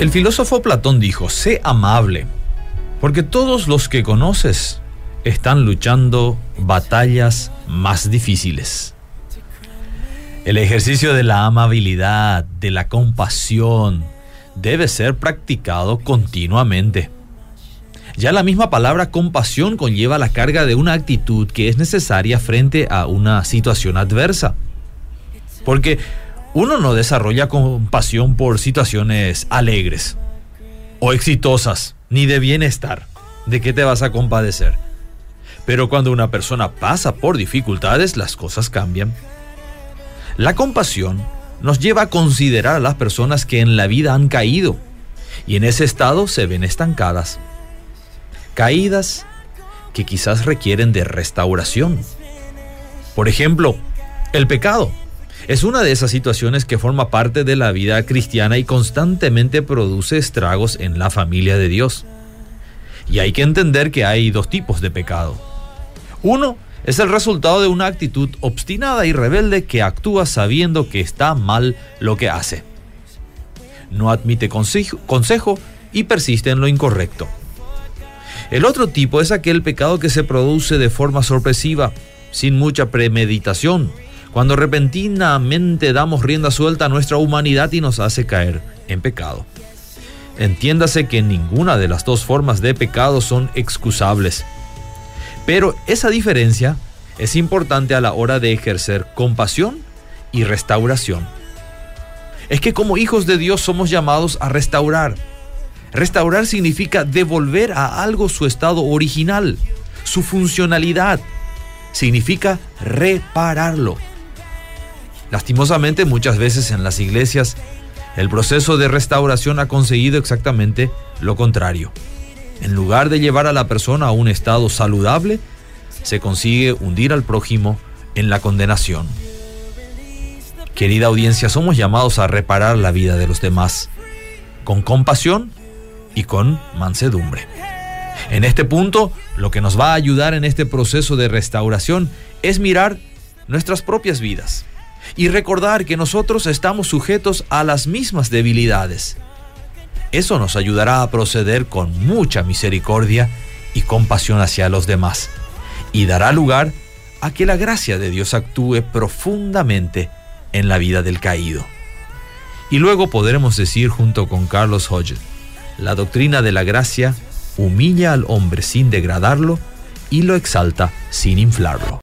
El filósofo Platón dijo, sé amable, porque todos los que conoces están luchando batallas más difíciles. El ejercicio de la amabilidad, de la compasión, debe ser practicado continuamente. Ya la misma palabra compasión conlleva la carga de una actitud que es necesaria frente a una situación adversa. Porque uno no desarrolla compasión por situaciones alegres o exitosas, ni de bienestar. ¿De qué te vas a compadecer? Pero cuando una persona pasa por dificultades, las cosas cambian. La compasión nos lleva a considerar a las personas que en la vida han caído y en ese estado se ven estancadas. Caídas que quizás requieren de restauración. Por ejemplo, el pecado. Es una de esas situaciones que forma parte de la vida cristiana y constantemente produce estragos en la familia de Dios. Y hay que entender que hay dos tipos de pecado. Uno es el resultado de una actitud obstinada y rebelde que actúa sabiendo que está mal lo que hace. No admite consejo, y persiste en lo incorrecto. El otro tipo es aquel pecado que se produce de forma sorpresiva, sin mucha premeditación, cuando repentinamente damos rienda suelta a nuestra humanidad y nos hace caer en pecado. Entiéndase que ninguna de las dos formas de pecado son excusables. Pero esa diferencia es importante a la hora de ejercer compasión y restauración. Es que como hijos de Dios somos llamados a restaurar. Restaurar significa devolver a algo su estado original, su funcionalidad. Significa repararlo. Lastimosamente muchas veces en las iglesias el proceso de restauración ha conseguido exactamente lo contrario. En lugar de llevar a la persona a un estado saludable, se consigue hundir al prójimo en la condenación. Querida audiencia, somos llamados a reparar la vida de los demás, con compasión y con mansedumbre. En este punto, lo que nos va a ayudar en este proceso de restauración es mirar nuestras propias vidas y recordar que nosotros estamos sujetos a las mismas debilidades. Eso nos ayudará a proceder con mucha misericordia y compasión hacia los demás y dará lugar a que la gracia de Dios actúe profundamente en la vida del caído. Y luego podremos decir junto con Carlos Hodge, la doctrina de la gracia humilla al hombre sin degradarlo y lo exalta sin inflarlo.